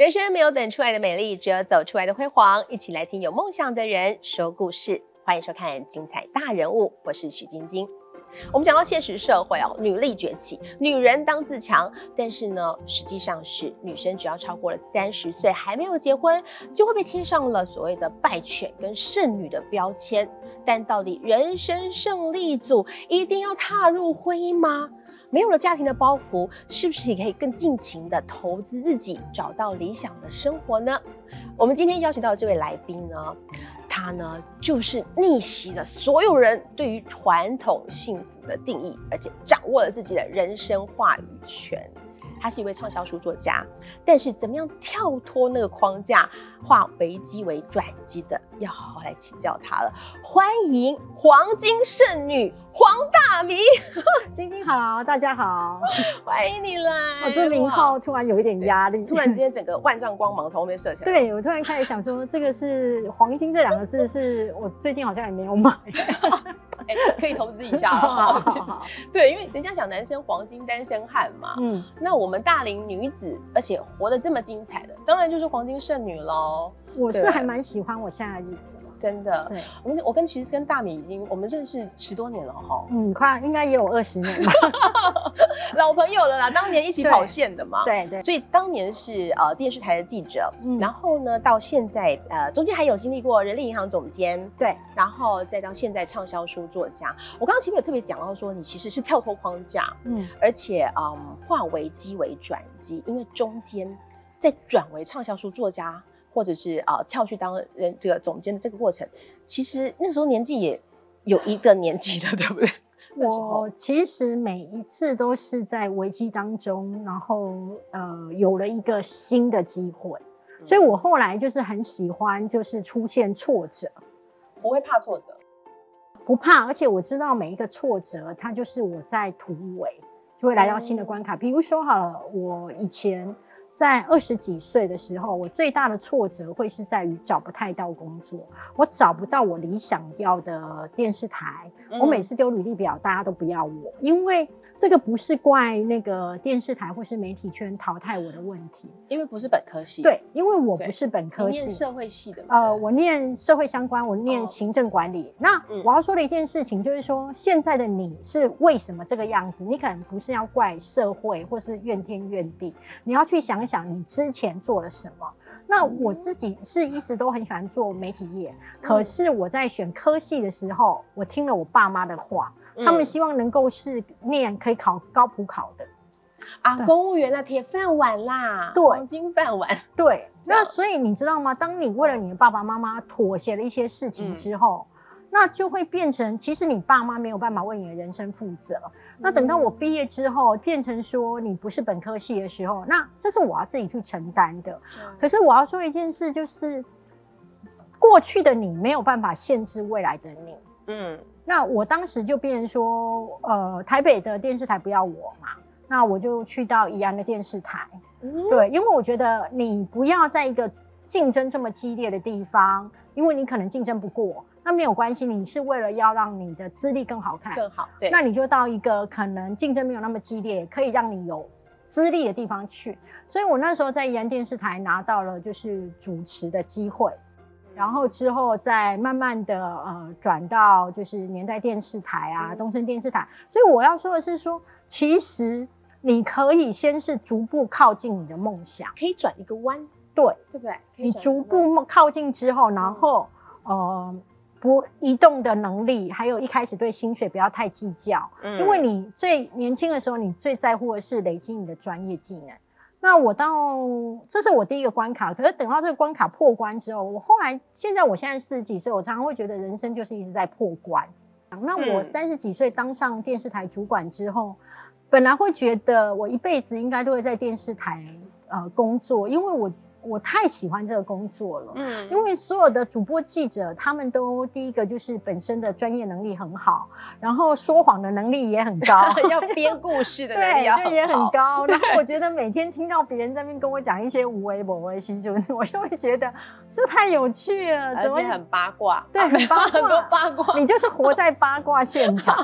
人生没有等出来的美丽，只有走出来的辉煌。一起来听有梦想的人说故事，欢迎收看《精彩大人物》，我是许晶晶。我们讲到现实社会哦，女力崛起，女人当自强。但是呢，实际上是女生只要超过了三十岁还没有结婚，就会被贴上了所谓的败犬跟剩女的标签。但到底人生胜利组一定要踏入婚姻吗？没有了家庭的包袱，是不是也可以更尽情的投资自己，找到理想的生活呢？我们今天邀请到这位来宾呢，他呢就是逆袭了所有人对于传统幸福的定义，而且掌握了自己的人生话语权。他是一位畅销书作家，但是怎么样跳脱那个框架，化危机为转机的，要好好来请教他了。欢迎黄金圣女黄大明，晶晶好，大家好，欢迎你来。我这名号突然有一点压力，突然之间整个万丈光芒从后面射起来。对我突然开始想说，这个是黄金这两个字，是我最近好像也没有买。哎，可以投资一下了。对，因为人家讲男生黄金单身汉嘛，嗯，那我们大龄女子，而且活得这么精彩的，当然就是黄金剩女喽。我是还蛮喜欢我现在的日子。真的，我我跟其实跟大米已经我们认识十多年了哈，嗯，快应该也有二十年了，老朋友了啦。当年一起跑线的嘛，对对，所以当年是呃电视台的记者，然后呢到现在呃中间还有经历过人力银行总监，对，然后再到现在畅销书作家。我刚刚前面有特别讲到说，你其实是跳脱框架，嗯，而且嗯化危机为转机，因为中间在转为畅销书作家。或者是啊，跳去当人这个总监的这个过程，其实那时候年纪也有一个年纪了，对不对？我其实每一次都是在危机当中，然后呃有了一个新的机会，所以我后来就是很喜欢，就是出现挫折，不会怕挫折，不怕，而且我知道每一个挫折，它就是我在突围，就会来到新的关卡。比如说好了，我以前。在二十几岁的时候，我最大的挫折会是在于找不太到工作，我找不到我理想要的电视台。我每次丢履历表，大家都不要我，因为这个不是怪那个电视台或是媒体圈淘汰我的问题，因为不是本科系。对，因为我不是本科系，社会系的。呃，我念社会相关，我念行政管理。那我要说的一件事情就是说，现在的你是为什么这个样子？你可能不是要怪社会或是怨天怨地，你要去想想你之前做了什么。那我自己是一直都很喜欢做媒体业，可是我在选科系的时候，我听了我爸妈的话，他们希望能够是念可以考高普考的啊，公务员的铁饭碗啦，对，黄金饭碗。对，那所以你知道吗？当你为了你的爸爸妈妈妥协了一些事情之后。那就会变成，其实你爸妈没有办法为你的人生负责。那等到我毕业之后，变成说你不是本科系的时候，那这是我要自己去承担的。可是我要说一件事，就是过去的你没有办法限制未来的你。嗯，那我当时就变成说，呃，台北的电视台不要我嘛，那我就去到宜安的电视台。对，因为我觉得你不要在一个竞争这么激烈的地方，因为你可能竞争不过。那没有关系，你是为了要让你的资历更好看，更好。对，那你就到一个可能竞争没有那么激烈，可以让你有资历的地方去。所以我那时候在宜安电视台拿到了就是主持的机会，然后之后再慢慢的呃转到就是年代电视台啊、东森电视台。所以我要说的是说，其实你可以先是逐步靠近你的梦想，可以转一个弯，对，对不对？你逐步靠近之后，然后呃。不移动的能力，还有一开始对薪水不要太计较，嗯，因为你最年轻的时候，你最在乎的是累积你的专业技能。那我到这是我第一个关卡，可是等到这个关卡破关之后，我后来现在我现在四十几岁，我常常会觉得人生就是一直在破关。那我三十几岁当上电视台主管之后，本来会觉得我一辈子应该都会在电视台呃工作，因为我。我太喜欢这个工作了，嗯，因为所有的主播记者，他们都第一个就是本身的专业能力很好，然后说谎的能力也很高，要编故事的能力对也很高。然后我觉得每天听到别人在那边跟我讲一些无微不微信就我就会觉得这太有趣了，而且很八卦，对，很八卦，很多八卦，你就是活在八卦现场。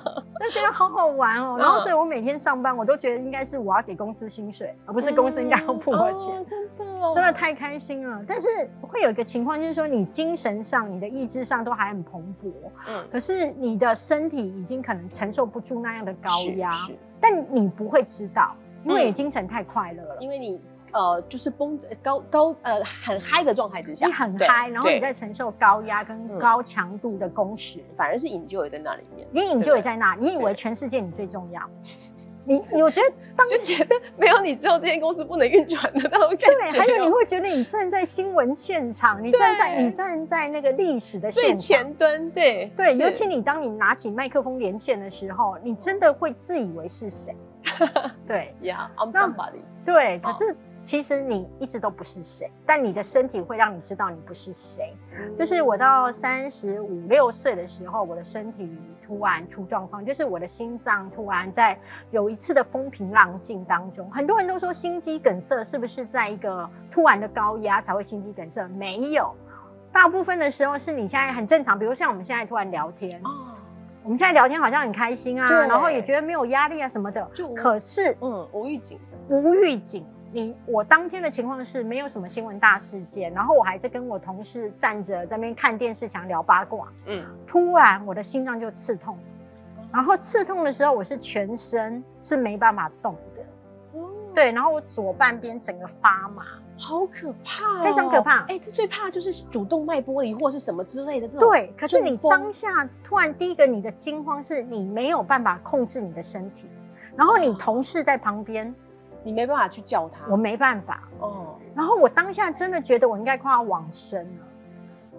就觉得好好玩哦。然后，所以我每天上班，我都觉得应该是我要给公司薪水，而不是公司应该要付我钱。真的，真的太开心了。但是会有一个情况，就是说你精神上、你的意志上都还很蓬勃，嗯，可是你的身体已经可能承受不住那样的高压，但你不会知道，因为你精神太快乐了，因为你。呃，就是绷高高呃很嗨的状态之下，你很嗨，然后你在承受高压跟高强度的工时，反而是引咎也在那里面。你引咎也在那，你以为全世界你最重要？你我觉得当就觉得没有你之后，这间公司不能运转的那种感觉。对，还有你会觉得你站在新闻现场，你站在你站在那个历史的最前端，对对。尤其你当你拿起麦克风连线的时候，你真的会自以为是谁？对，Yeah，I'm somebody。对，可是。其实你一直都不是谁，但你的身体会让你知道你不是谁。就是我到三十五六岁的时候，我的身体突然出状况，就是我的心脏突然在有一次的风平浪静当中，很多人都说心肌梗塞是不是在一个突然的高压才会心肌梗塞？没有，大部分的时候是你现在很正常，比如像我们现在突然聊天，哦，我们现在聊天好像很开心啊，然后也觉得没有压力啊什么的，就可是嗯无预警，无预警。你我当天的情况是没有什么新闻大事件，然后我还在跟我同事站着在那边看电视，想聊八卦。嗯，突然我的心脏就刺痛，然后刺痛的时候我是全身是没办法动的。哦，对，然后我左半边整个发麻，好可怕，非常可怕。哎，这最怕就是主动脉剥离或是什么之类的这种。对，可是你当下突然第一个你的惊慌是你没有办法控制你的身体，然后你同事在旁边。你没办法去叫他，我没办法哦。然后我当下真的觉得我应该快要往生了，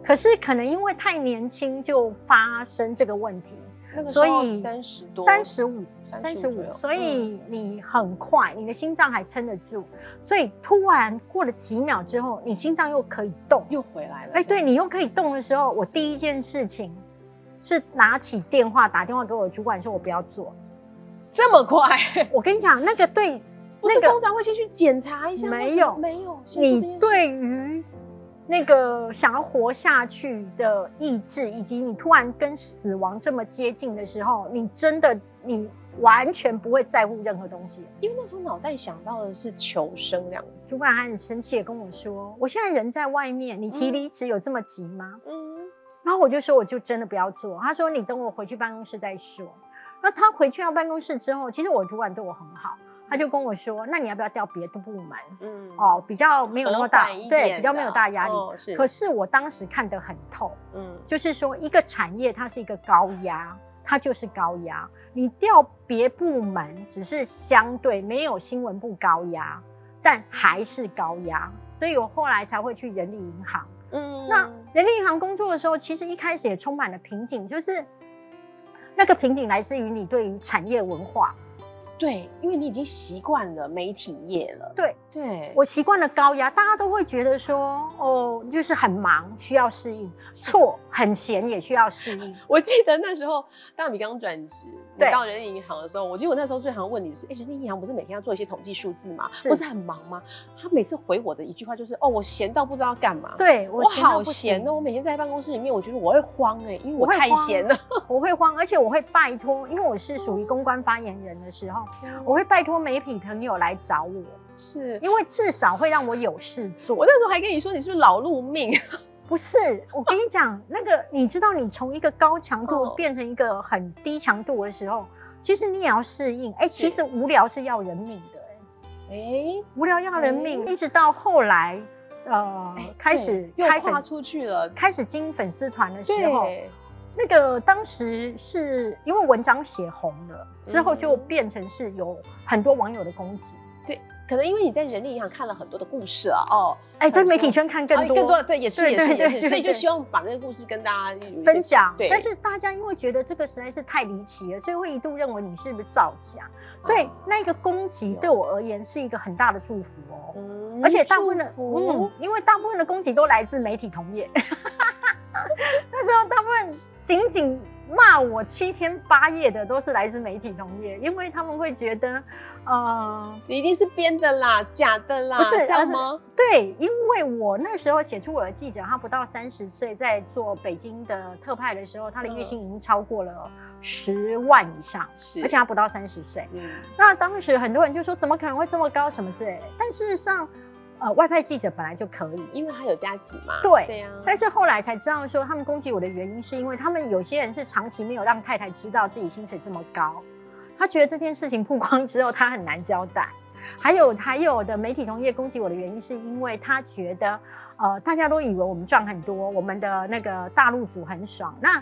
可是可能因为太年轻就发生这个问题，那个所以三十多、三十五、三十五，所以你很快，你的心脏还撑得住，所以突然过了几秒之后，你心脏又可以动，又回来了。哎，对你又可以动的时候，我第一件事情是拿起电话打电话给我主管，说我不要做，这么快？我跟你讲，那个对。那个通常会先去检查一下，没有没有。你对于那个想要活下去的意志，以及你突然跟死亡这么接近的时候，你真的你完全不会在乎任何东西，因为那时候脑袋想到的是求生这样子。主管还很生气的跟我说：“我现在人在外面，你提离职有这么急吗？”嗯。然后我就说：“我就真的不要做。”他说：“你等我回去办公室再说。”那他回去到办公室之后，其实我主管对我很好。他就跟我说：“那你要不要调别的部门？嗯，哦，比较没有那么大，对，比较没有大压力。可是我当时看得很透，嗯，就是说一个产业它是一个高压，它就是高压。你调别部门只是相对没有新闻部高压，但还是高压。所以我后来才会去人力银行。嗯，那人力银行工作的时候，其实一开始也充满了瓶颈，就是那个瓶颈来自于你对于产业文化。”对，因为你已经习惯了媒体业了。对对，我习惯了高压，大家都会觉得说，哦，就是很忙，需要适应。错，很闲也需要适应。我记得那时候，当你刚转职，你到人力银行的时候，我记得我那时候最常问你是：哎，人力银行不是每天要做一些统计数字吗？不是很忙吗？他每次回我的一句话就是：哦，我闲到不知道干嘛。对我好闲哦，我每天在办公室里面，我觉得我会慌哎，因为我太闲了，我会慌，而且我会拜托，因为我是属于公关发言人的时候。我会拜托媒体朋友来找我，是因为至少会让我有事做。我那时候还跟你说，你是不是老路命？不是，我跟你讲，那个你知道，你从一个高强度变成一个很低强度的时候，其实你也要适应。哎，其实无聊是要人命的，哎，无聊要人命。一直到后来，呃，开始开发出去了，开始经营粉丝团的时候。那个当时是因为文章写红了之后，就变成是有很多网友的攻击。对，可能因为你在人力银行看了很多的故事啊，哦，哎，在媒体圈看更多更多的，对，也是也是也是，所以就希望把那个故事跟大家分享。对，但是大家因为觉得这个实在是太离奇了，所以会一度认为你是不是造假。所以那个攻击对我而言是一个很大的祝福哦。嗯，而且大部分的嗯，因为大部分的攻击都来自媒体同业。那时候大部分。仅仅骂我七天八夜的都是来自媒体同业，因为他们会觉得，呃，你一定是编的啦，假的啦，不是这样吗？对，因为我那时候写出我的记者，他不到三十岁，在做北京的特派的时候，他的月薪已经超过了十万以上，而且他不到三十岁。嗯，那当时很多人就说，怎么可能会这么高？什么之类？但事实上。呃，外派记者本来就可以，因为他有加急嘛。对，对呀。但是后来才知道说，他们攻击我的原因是因为他们有些人是长期没有让太太知道自己薪水这么高，他觉得这件事情曝光之后他很难交代。还有还有的媒体同业攻击我的原因是因为他觉得。呃，大家都以为我们赚很多，我们的那个大陆组很爽。那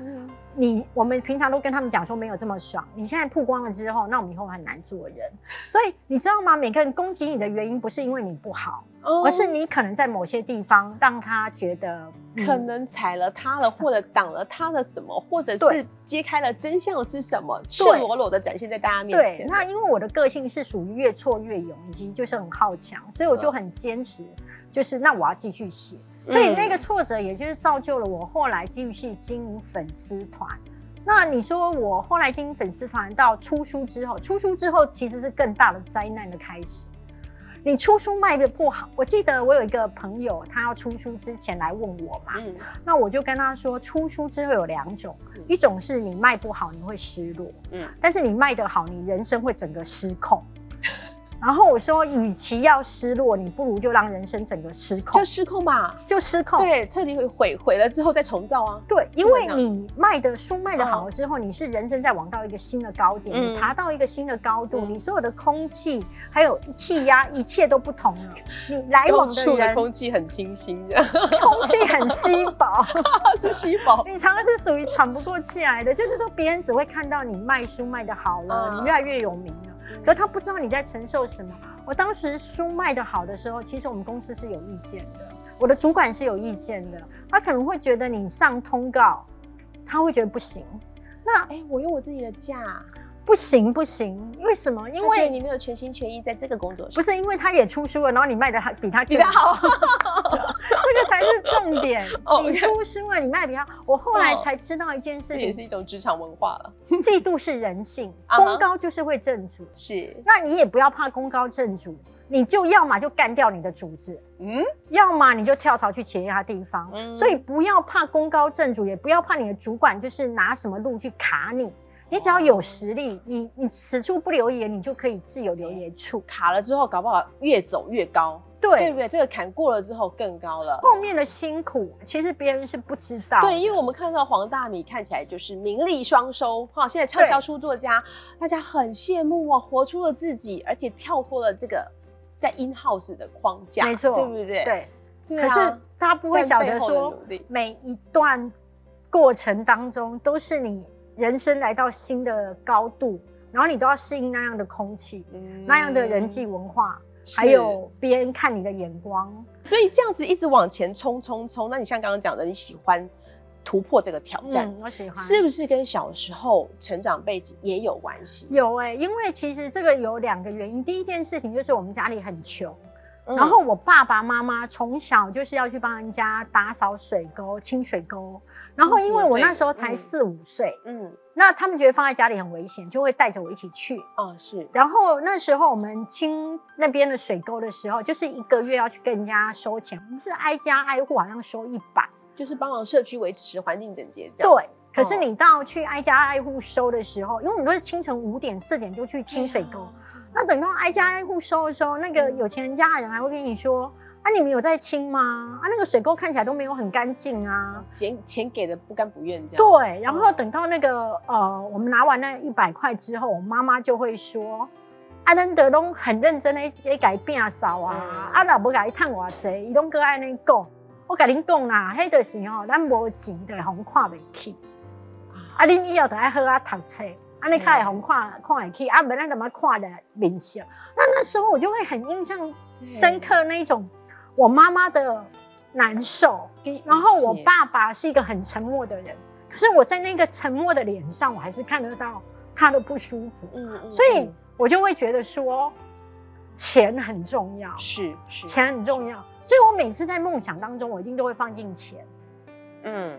你我们平常都跟他们讲说没有这么爽。你现在曝光了之后，那我们以后很难做人。所以你知道吗？每个人攻击你的原因不是因为你不好，而是你可能在某些地方让他觉得可能踩了他了，或者挡了他的什么，或者是揭开了真相是什么，赤裸裸的展现在大家面前。那因为我的个性是属于越挫越勇，以及就是很好强，所以我就很坚持。就是那我要继续写，所以那个挫折也就是造就了我后来继续经营粉丝团。那你说我后来经营粉丝团到出书之后，出书之后其实是更大的灾难的开始。你出书卖的不好，我记得我有一个朋友，他要出书之前来问我嘛，那我就跟他说，出书之后有两种，一种是你卖不好你会失落，嗯，但是你卖得好，你人生会整个失控。然后我说，与其要失落，你不如就让人生整个失控，就失控吧，就失控，对，彻底毁毁了之后再重造啊。对，因为你卖的书卖的好了之后，你是人生在往到一个新的高点，你爬到一个新的高度，你所有的空气还有气压，一切都不同了。你来往的人，空气很清新，空气很稀薄，是稀薄。你常常是属于喘不过气来的，就是说别人只会看到你卖书卖的好了，你越来越有名了。可他不知道你在承受什么。我当时书卖的好的时候，其实我们公司是有意见的，我的主管是有意见的。他可能会觉得你上通告，他会觉得不行。那哎，我用我自己的价。不行不行，为什么？因为你没有全心全意在这个工作上。不是因为他也出书了，然后你卖的还比他比他好，这个才是重点。你出书了，你卖比他。我后来才知道一件事情，也是一种职场文化了。嫉妒是人性，功高就是会正主。是，那你也不要怕功高正主，你就要么就干掉你的主子，嗯，要么你就跳槽去其他地方。所以不要怕功高正主，也不要怕你的主管就是拿什么路去卡你。你只要有实力，你你此处不留爷，你就可以自有留爷处。卡了之后，搞不好越走越高，对对不对？这个坎过了之后更高了。后面的辛苦，其实别人是不知道。对，因为我们看到黄大米看起来就是名利双收，哈，现在畅销书作家，大家很羡慕啊，活出了自己，而且跳脱了这个在 in house 的框架，没错，对不对？对。可是大家不会晓得说，每一段过程当中都是你。人生来到新的高度，然后你都要适应那样的空气，那样的人际文化，还有别人看你的眼光。所以这样子一直往前冲冲冲，那你像刚刚讲的，你喜欢突破这个挑战，我喜欢，是不是跟小时候成长背景也有关系？有哎，因为其实这个有两个原因。第一件事情就是我们家里很穷，然后我爸爸妈妈从小就是要去帮人家打扫水沟、清水沟。然后，因为我那时候才四五岁，嗯，那他们觉得放在家里很危险，就会带着我一起去。哦，是。然后那时候我们清那边的水沟的时候，就是一个月要去跟人家收钱，我们是挨家挨户，好像收一百，就是帮忙社区维持环境整洁这样。对。可是你到去挨家挨户收的时候，因为我们都是清晨五点、四点就去清水沟，那等到挨家挨户收的时候，那个有钱人家的人还会跟你说。啊，你们有在清吗？啊，那个水沟看起来都没有很干净啊，钱钱给的不甘不愿这样。对，然后等到那个呃，我们拿完那一百块之后，我妈妈就会说：“阿南德拢很认真的在改变扫啊，啊老不改探我济，伊拢搁爱那讲，我甲恁讲啦，迄就是哦，咱无钱的红看袂起，啊，恁以后就爱好啊读册，啊，你看红看看会起，啊，不然怎么看的面相？那那时候我就会很印象深刻那一种。我妈妈的难受，然后我爸爸是一个很沉默的人，可是我在那个沉默的脸上，我还是看得到他的不舒服。嗯嗯，所以我就会觉得说，钱很重要，是是，钱很重要。所以我每次在梦想当中，我一定都会放进钱。嗯，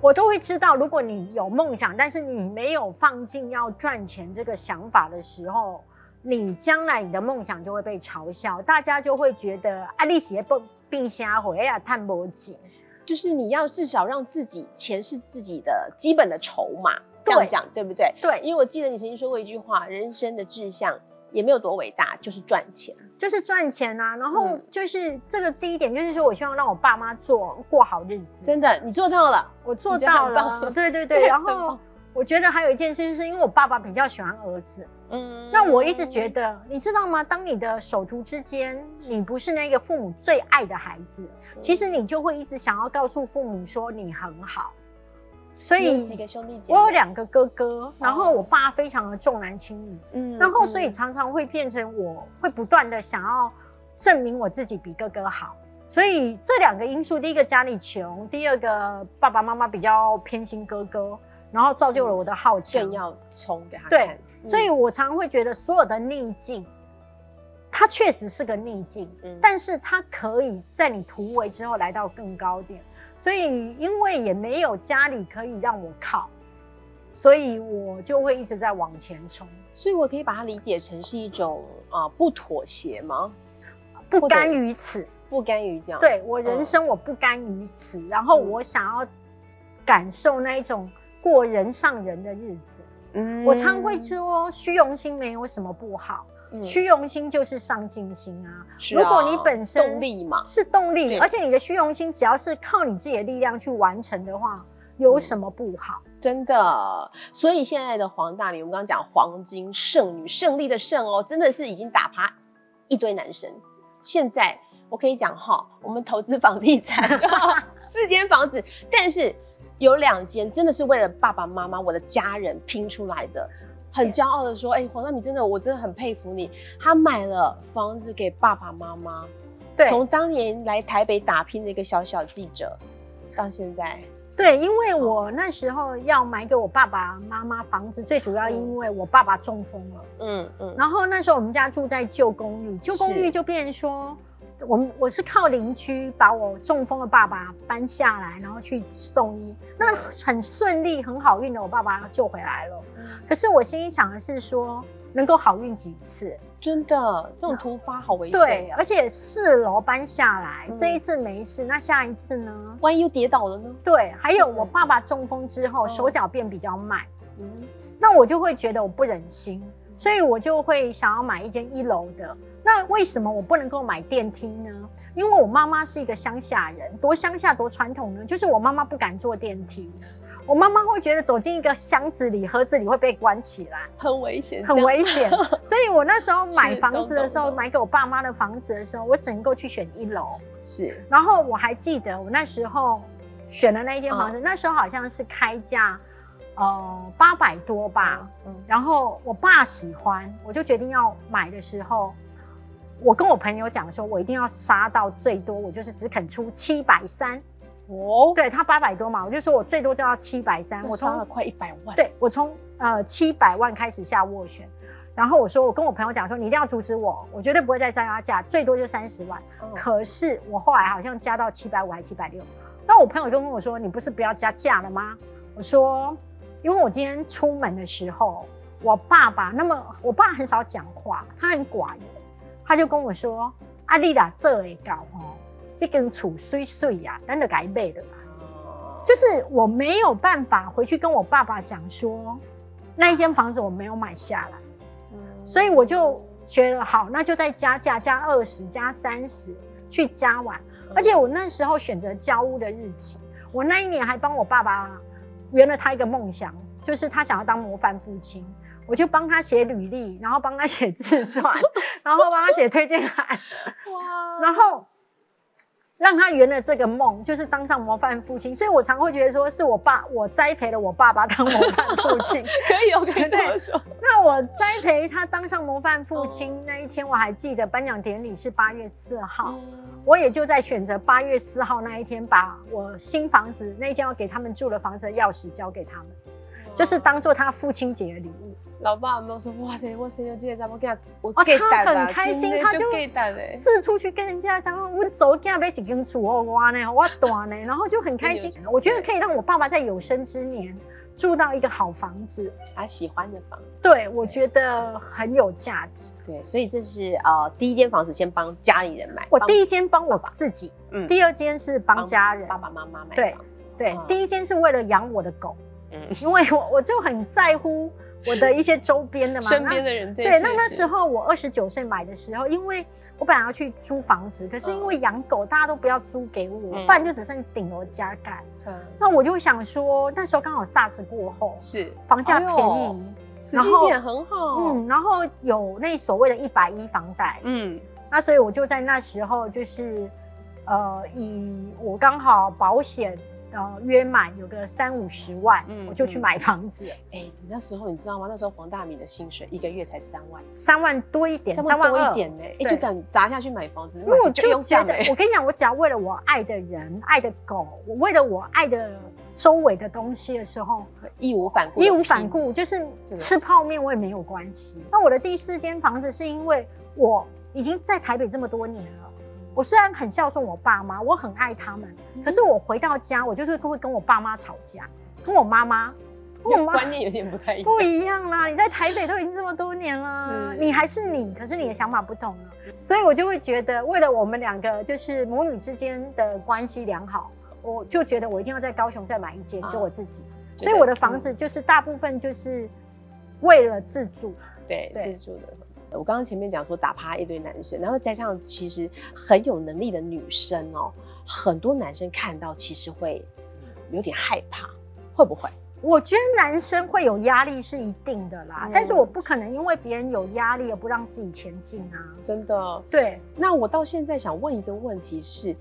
我都会知道，如果你有梦想，但是你没有放进要赚钱这个想法的时候，你将来你的梦想就会被嘲笑，大家就会觉得啊，你写不并瞎回呀，探不紧。就是你要至少让自己钱是自己的基本的筹码，这样讲对不对？对，因为我记得你曾经说过一句话：人生的志向也没有多伟大，就是赚钱，就是赚钱啊。然后就是这个第一点，就是说我希望让我爸妈做过好日子。真的，你做到了，我做到了。对对对，然后。我觉得还有一件事，是因为我爸爸比较喜欢儿子，嗯，那我一直觉得，你知道吗？当你的手足之间，你不是那个父母最爱的孩子，其实你就会一直想要告诉父母说你很好。所以几个兄弟姐妹，我有两个哥哥，然后我爸非常的重男轻女，嗯，然后所以常常会变成我会不断的想要证明我自己比哥哥好。所以这两个因素，第一个家里穷，第二个爸爸妈妈比较偏心哥哥。然后造就了我的好奇，更要冲给他对，所以我常会觉得所有的逆境，它确实是个逆境，嗯，但是它可以在你突围之后来到更高点。所以因为也没有家里可以让我靠，所以我就会一直在往前冲。所以我可以把它理解成是一种啊不妥协吗？不甘于此，不甘于这样。对我人生我不甘于此，然后我想要感受那一种。过人上人的日子，嗯，我常会说，虚荣心没有什么不好，虚荣心就是上进心啊。如果你本身动力嘛，是动力，而且你的虚荣心只要是靠你自己的力量去完成的话，有什么不好？真的。所以现在的黄大米，我们刚刚讲黄金剩女，胜利的胜哦，真的是已经打趴一堆男生。现在我可以讲哈，我们投资房地产 四间房子，但是。有两间真的是为了爸爸妈妈、我的家人拼出来的，很骄傲的说：“哎，黄大米真的，我真的很佩服你。他买了房子给爸爸妈妈，对，从当年来台北打拼的一个小小记者，到现在，对，因为我那时候要买给我爸爸妈妈房子，最主要因为我爸爸中风了，嗯嗯，然后那时候我们家住在旧公寓，旧公寓就变说。我们我是靠邻居把我中风的爸爸搬下来，然后去送医，那很顺利，很好运的，我爸爸救回来了。可是我心里想的是说，能够好运几次？真的，这种突发好危险。对，而且四楼搬下来，这一次没事，那下一次呢？万一又跌倒了呢？对，还有我爸爸中风之后手脚变比较慢，嗯，那我就会觉得我不忍心，所以我就会想要买一间一楼的。那为什么我不能够买电梯呢？因为我妈妈是一个乡下人，多乡下多传统呢。就是我妈妈不敢坐电梯，我妈妈会觉得走进一个箱子里、盒子里会被关起来，很危险，很危险。所以我那时候买房子的时候，买给我爸妈的房子的时候，我只能够去选一楼。是，然后我还记得我那时候选的那一间房子，那时候好像是开价呃八百多吧。嗯，然后我爸喜欢，我就决定要买的时候。我跟我朋友讲说，我一定要杀到最多，我就是只肯出七百三。哦，对他八百多嘛，我就说我最多就要七百三。我杀了快一百万。对，我从呃七百万开始下斡旋，然后我说我跟我朋友讲说，你一定要阻止我，我绝对不会再加价，最多就三十万。可是我后来好像加到七百五还七百六，那我朋友就跟我说，你不是不要加价了吗？我说，因为我今天出门的时候，我爸爸那么我爸很少讲话，他很寡言。他就跟我说：“阿丽啦，这会搞哦，一根储水水呀，真的改背的啦。就是我没有办法回去跟我爸爸讲说，那一间房子我没有买下来，所以我就觉得好，那就再加价，加二十，加三十，去加完。而且我那时候选择交屋的日期，我那一年还帮我爸爸圆了他一个梦想，就是他想要当模范父亲。”我就帮他写履历，然后帮他写自传，然后帮他写推荐函，哇！然后让他圆了这个梦，就是当上模范父亲。所以我常会觉得说，是我爸，我栽培了我爸爸当模范父亲。可以有，可以这么说。那我栽培他当上模范父亲那一天，我还记得颁奖典礼是八月四号，我也就在选择八月四号那一天，把我新房子那间要给他们住的房子的钥匙交给他们。就是当做他父亲节的礼物。老爸有没有说哇塞，我生日这个怎么给他？我哦，给他很开心，他就四处去跟人家讲，我走家买几根厝哦，哇呢，我短呢，然后就很开心。我觉得可以让我爸爸在有生之年住到一个好房子，他喜欢的房子。对我觉得很有价值。对，所以这是呃第一间房子先帮家里人买，我第一间帮我自己，嗯第二间是帮家人，爸爸妈妈买对房子。对嗯，第一间是为了养我的狗，嗯，因为我我就很在乎我的一些周边的嘛，身边的人对，那那是时候我二十九岁买的时候，因为我本来要去租房子，可是因为养狗，大家都不要租给我，嗯。不然就只剩顶楼加盖。嗯。那我就想说，那时候刚好 SARS 过后，是。房价便宜，时机点很好。嗯，然后有那所谓的一百一房贷，嗯。那所以我就在那时候就是，呃，以我刚好保险呃约满有个三五十万，嗯我就去嗯。买房子，哎、你那时候你知道吗？那时候黄大米的薪水一个月才三万，三万多一点，三万多一点呢、就敢砸下去买房子，因为我就觉得哎，，我跟你讲，我只要为了我爱的人、爱的狗，我为了我爱的周围的东西的时候，义无反顾，义无反。顾，就是吃泡面我也没有关系。那我的第四间房子是因为我已经在台北这么多年了，我虽然很孝顺我爸妈，我很爱他们，嗯可是我回到家，我就是会跟我爸妈吵架，跟我妈妈，跟我妈观念有点不太一样。不一样啦！你在台北都已经这么多年了，是你还是你，可是你的想法不同了，所以我就会觉得，为了我们两个就是母女之间的关系良好，我就觉得我一定要在高雄再买一间，啊就我自己。所以我的房子就是大部分就是为了自住，对对自住的。我刚刚前面讲说打趴一堆男生，然后加上其实很有能力的女生哦，很多男生看到其实会嗯有点害怕，会不会？我觉得男生会有压力是一定的啦，嗯但是我不可能因为别人有压力而不让自己前进啊。真的？对，那我到现在想问一个问题是，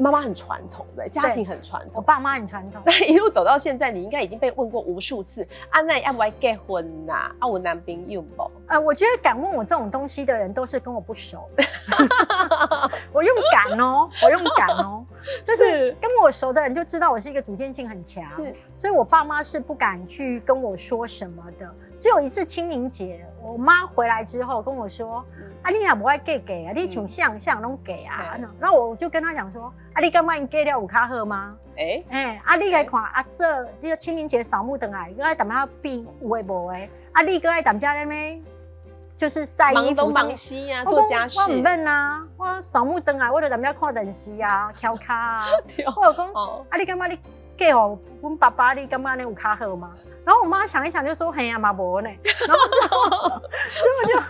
妈妈很传统的，家庭很传统。我爸妈很传统，那一路走到现在，你应该已经被问过无数次，啊，那要不要结婚呐、啊，我男朋友不？呃，我觉得敢问我这种东西的人都是跟我不熟的。我用敢哦，我用敢哦，就是是跟我熟的人就知道我是一个主见性很强，是所以我爸妈是不敢去跟我说什么的。只有一次清明节，我妈回来之后跟我说：“嗯啊，你也不爱给给啊，你像像像拢给啊。嗯然后我就跟她讲说：“啊，你干嘛你给了五卡赫吗？哎、哎、啊，你来看阿瑟，你个清明节扫墓等来，又爱踮遐变有诶无诶，啊，你搁爱踮遮咧咩？就是晒衣忙东服忙西呀、我讲做家事。我唔免啊，我扫墓灯啊，我就踮遐看电视啊，敲卡啊。我老公，哦，啊，你干嘛你嫁互阮爸爸，你感觉你有卡好吗？然后我妈想一想就说，嘿呀、嘛无呢。然后之后，之后就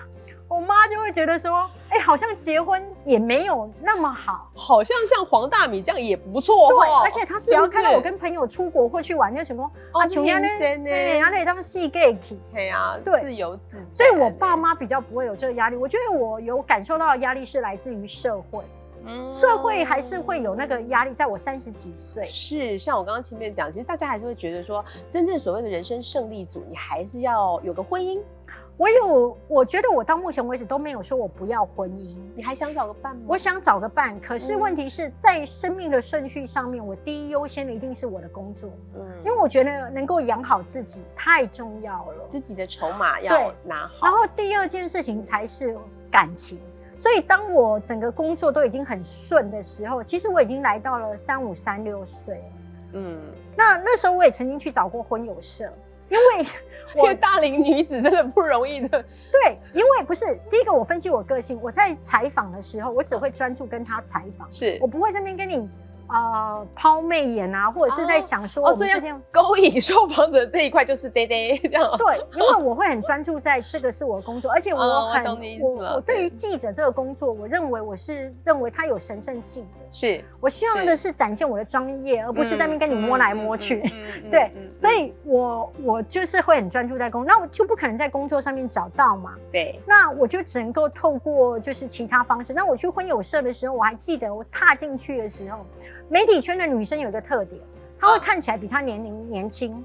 我妈就会觉得说，哎、好像结婚也没有那么好。好像像黄大米这样也不错对，哦。而且她只要看到我跟朋友出国或去玩，就想说，哦啊，穷人呢，对，呢啊，那当戏 gay 去。不是，哎呀，对自由自在。所以，我爸妈比较不会有这个压力。我觉得我有感受到的压力是来自于社会，嗯社会还是会有那个压力。在我三十几岁，是像我刚刚前面讲，其实大家还是会觉得说，真正所谓的人生胜利组，你还是要有个婚姻，我有，我觉得我到目前为止都没有说我不要婚姻。你还想找个伴吗？我想找个伴，可是嗯问题是在生命的顺序上面，我第一优先的一定是我的工作，嗯，因为我觉得能够养好自己太重要了。自己的筹码要拿好。然后第二件事情才是感情。所以当我整个工作都已经很顺的时候，其实我已经来到了三五三六岁了。嗯，那那时候我也曾经去找过婚友社，因为 因为我大龄女子真的不容易的。对，因为不是第一个，我分析我个性，我在采访的时候，我只会专注跟他采访，是我不会这边跟你呃抛媚眼啊，或者是在想说我们之间。勾引受访者这一块就是爹爹 这样。对，因为我会很专注在这个是我的工作，而且哦我很、我懂你意思我了我对于记者这个工作，我认为我是认为它有神圣性的。是，我希望的是展现我的专业，而不是在那边跟你摸来摸去。对嗯嗯，所以我我就是会很专注在工，那我就不可能在工作上面找到嘛。对，那我就只能够透过就是其他方式。那我去婚友社的时候，我还记得我踏进去的时候，媒体圈的女生有一个特点，她会啊看起来比她年龄年轻，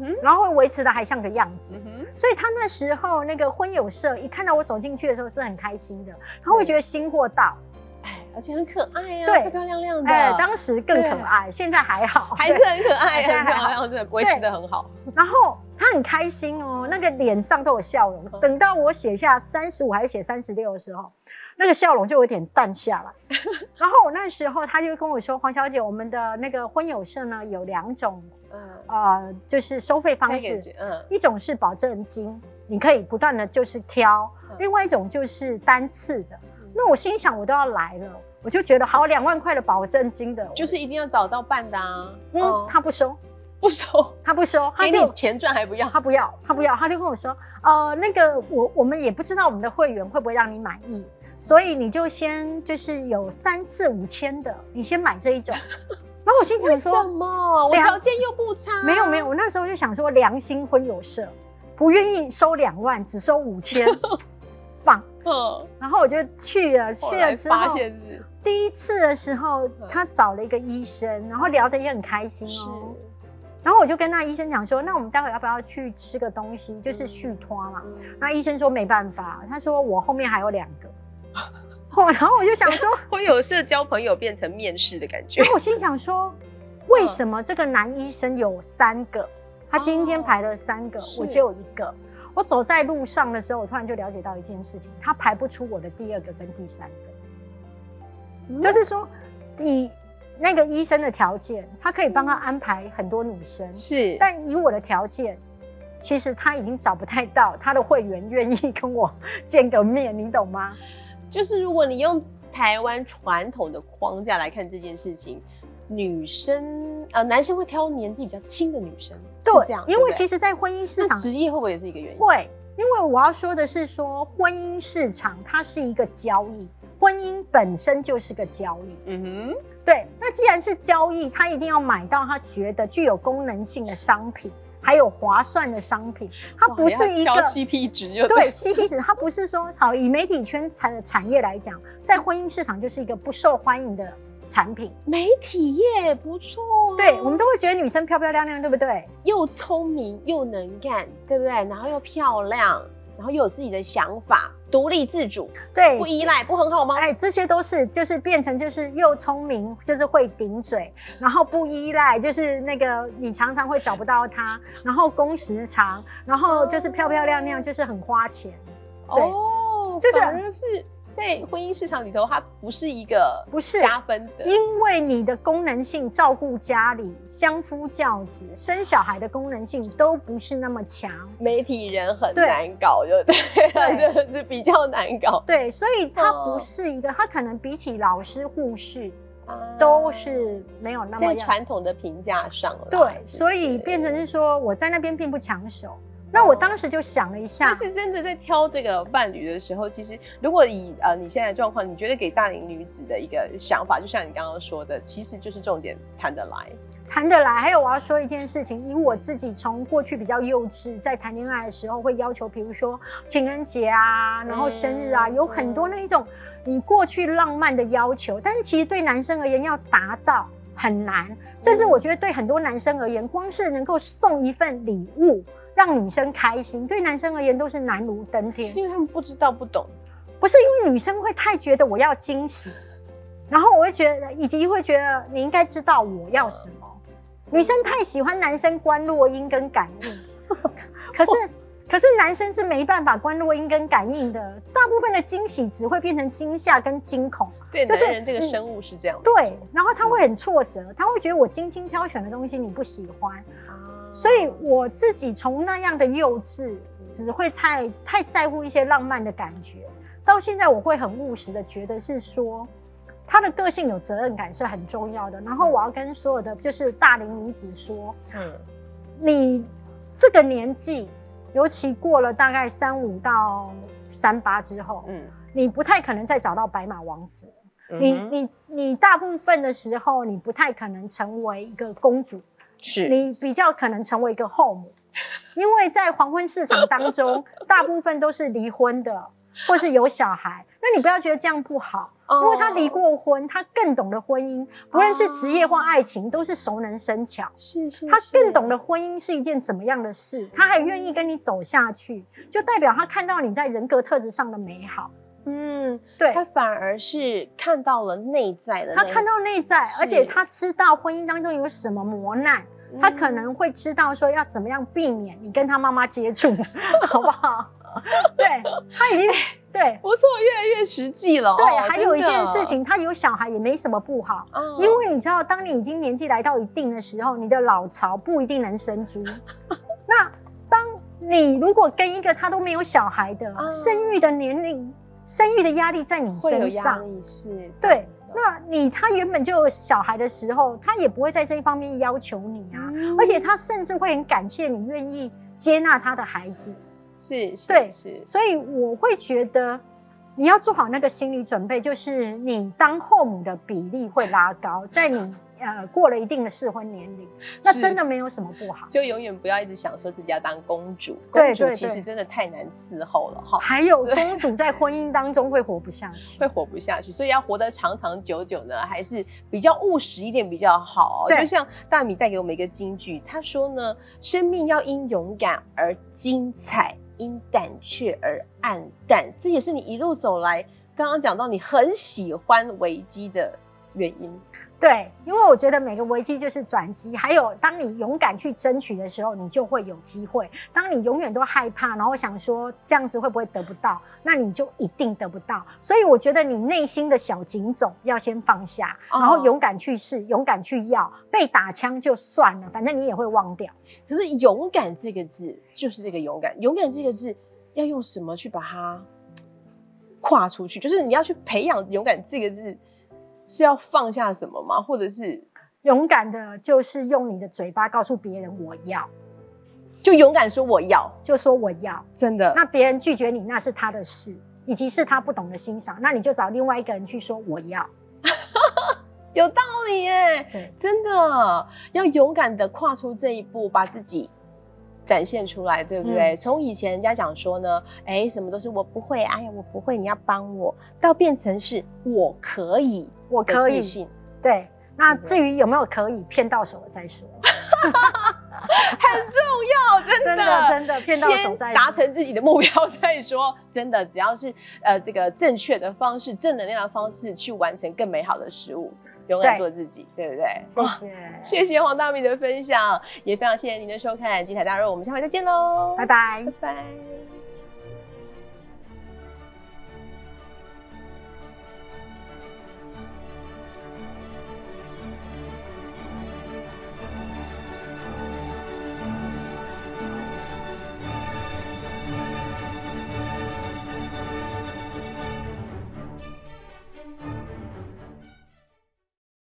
嗯，然后会维持的还像个样子。嗯，所以她那时候那个婚友社一看到我走进去的时候是很开心的，她会觉得新货到，哎，而且很可爱呀，对。漂漂亮亮的。哎，当时更可对爱，现在还好，还是很可爱，很漂亮，真的维持的很好。然后他很开心哦，那个脸上都有笑容。嗯等到我写下三十五还是写三十六的时候，那个笑容就有点淡下来。然后我那时候他就跟我说：“黄小姐，我们的那个婚友社呢有两种嗯，呃，就是收费方式，嗯。一种是保证金，你可以不断的就是挑嗯；另外一种就是单次的。那我心想，我都要来了，我就觉得好两万块的保证金的，就是一定要找到办的啊。嗯，哦。他不收，不收，他不收，他就给你钱赚还不要。他不要，他不要，他就跟我说，呃，那个我我们也不知道我们的会员会不会让你满意，所以你就先就是有三次五千的，你先买这一种。然后我心想说，什么？我条件又不差。没有没有，我那时候就想说，良心婚友社不愿意收两万，只收五千，棒。嗯，然后我就去了，去了之后，第一次的时候，他找了一个医生，然后聊得也很开心是哦。然后我就跟那医生讲说，那我们待会要不要去吃个东西，就是续托嘛。嗯那医生说没办法，他说我后面还有两个。哦，然后我就想说，会有社交朋友变成面试的感觉然。后我心想说，为什么这个男医生有三个？他今天排了三个，哦我只有一个。我走在路上的时候，我突然就了解到一件事情，他排不出我的第二个跟第三个。就是说，以那个医生的条件，他可以帮他安排很多女生，是，但以我的条件，其实他已经找不太到他的会员愿意跟我 见个面，你懂吗？就是如果你用台湾传统的框架来看这件事情，女生呃男生会挑年纪比较轻的女生，对这样，因为其实，在婚姻市场职业会不会也是一个原因？会，因为我要说的是说，婚姻市场它是一个交易，婚姻本身就是个交易。嗯哼对，那既然是交易，他一定要买到他觉得具有功能性的商品，还有划算的商品，它，不是一个 CP 值就对 CP 值，它不是说好以媒体圈产的产业来讲，在婚姻市场就是一个不受欢迎的产品。媒体业不错、啊，对，我们都会觉得女生漂漂亮亮，对不对？又聪明又能干，对不对？然后又漂亮，然后又有自己的想法，独立自主，对不，依赖，不很好吗？哎，这些都是就是变成就是又聪明，就是会顶嘴，然后不依赖，就是那个你常常会找不到他，然后工时长，然后就是漂漂亮亮，就是很花钱。对哦，就是在婚姻市场里头，它不是一个不是加分的，因为你的功能性，照顾家里、相夫教子、生小孩的功能性都不是那么强。媒体人很对难搞，对不对？对 真的是比较难搞，对，所以它哦不是一个，它可能比起老师、护士啊都是没有那么在样。传统的评价上啦，对，所以是变成是说我在那边并不抢手。那我当时就想了一下但，是真的在挑这个伴侣的时候，其实如果以呃你现在的状况，你觉得给大龄女子的一个想法，就像你刚刚说的，其实就是重点谈得来。谈得来。还有我要说一件事情，以我自己从过去比较幼稚，在谈恋爱的时候会要求，比如说情人节啊，然后生日啊，嗯有很多那一种你过去浪漫的要求，但是其实对男生而言要达到很难，甚至我觉得对很多男生而言，光是能够送一份礼物让女生开心，对男生而言都是难如登天是。因为他们不知道不懂，不是因为女生会太觉得我要惊喜，然后我会觉得，以及会觉得你应该知道我要什么。女生太喜欢男生观落音跟感应，可是可是男生是没办法观落音跟感应的，大部分的惊喜只会变成惊吓跟惊恐。对就是男人这个嗯生物是这样。对，然后他会很挫折，他会觉得我精心挑选的东西你不喜欢，啊所以我自己从那样的幼稚，只会太太在乎一些浪漫的感觉，到现在我会很务实的觉得是说，他的个性有责任感是很重要的。然后我要跟所有的就是大龄女子说，嗯，你这个年纪，尤其过了大概三五到三八之后，嗯。你不太可能再找到白马王子。你你你大部分的时候，你不太可能成为一个公主，是你比较可能成为一个后母，因为在黄昏市场当中，大部分都是离婚的，或是有小孩。那你不要觉得这样不好，因为他离哦过婚，他更懂得婚姻，不论是职业或爱情，都是熟能生巧。是是，他更懂得得婚姻是一件什么样的事，他还愿意跟你走下去，就代表他看到你在人格特质上的美好。嗯，对他反而是看到了内在的，他看到内在，而且他知道婚姻当中有什么磨难，他可能会知道说要怎么样避免你跟他妈妈接触，好不好？对他已经对不错，越来越实际了。对哦，还有一件事，情，他有小孩也没什么不好。嗯因为你知道，当你已经年纪来到一定的时候，你的老巢不一定能生猪。那当你如果跟一个他都没有小孩的，嗯生育的年龄、生育的压力在你身上，力是，对，那你他原本就有小孩的时候，他也不会在这一方面要求你啊，嗯。而且他甚至会很感谢你愿意接纳他的孩子。是，是对是，所以我会觉得，你要做好那个心理准备，就是你当后母的比例会拉高，在你呃过了一定的适婚年龄，那真的没有什么不好。就永远不要一直想说自己要当公主，公主其实真的太难伺候了哈。还有 公主在婚姻当中会活不下去会，活不下去，所以要活得长长久久呢，还是比较务实一点比较好、就像大米带给我们一个金句，他说呢，生命要因勇敢而精彩，因胆怯而暗淡。这也是你一路走来，刚刚讲到你很喜欢危机的原因。对，因为我觉得每个危机就是转机，还有当你勇敢去争取的时候，你就会有机会；当你永远都害怕，然后想说这样子会不会得不到，那你就一定得不到。所以我觉得你内心的小警种要先放下，哦然后勇敢去试，勇敢去要，被打枪就算了，反正你也会忘掉。可是勇敢这个字就是这个勇敢，勇敢这个字要用什么去把它跨出去？就是你要去培养勇敢这个字，是要放下什么吗？或者是勇敢的就是用你的嘴巴告诉别人我要，就勇敢说我要？就说我要。真的，那别人拒绝你，那是他的事，以及是他不懂得欣赏，那你就找另外一个人去说我要。有道理耶，真的要勇敢的跨出这一步，把自己展现出来，对不对？嗯。从以前人家讲说呢，哎，什么都是我不会，哎呀，我不会，你要帮我，到变成是我可以，我可以。对，那至于有没有可以骗到手了再说，很重要，真真的真的骗到手先再达成自己的目标再说。真的，只要是呃这个正确的方式、正能量的方式去完成更美好的事物，勇敢做自己，对不对？谢谢，谢谢黄大米的分享，也非常谢谢您的收看《精彩大肉》，我们下回再见喽，拜拜拜。拜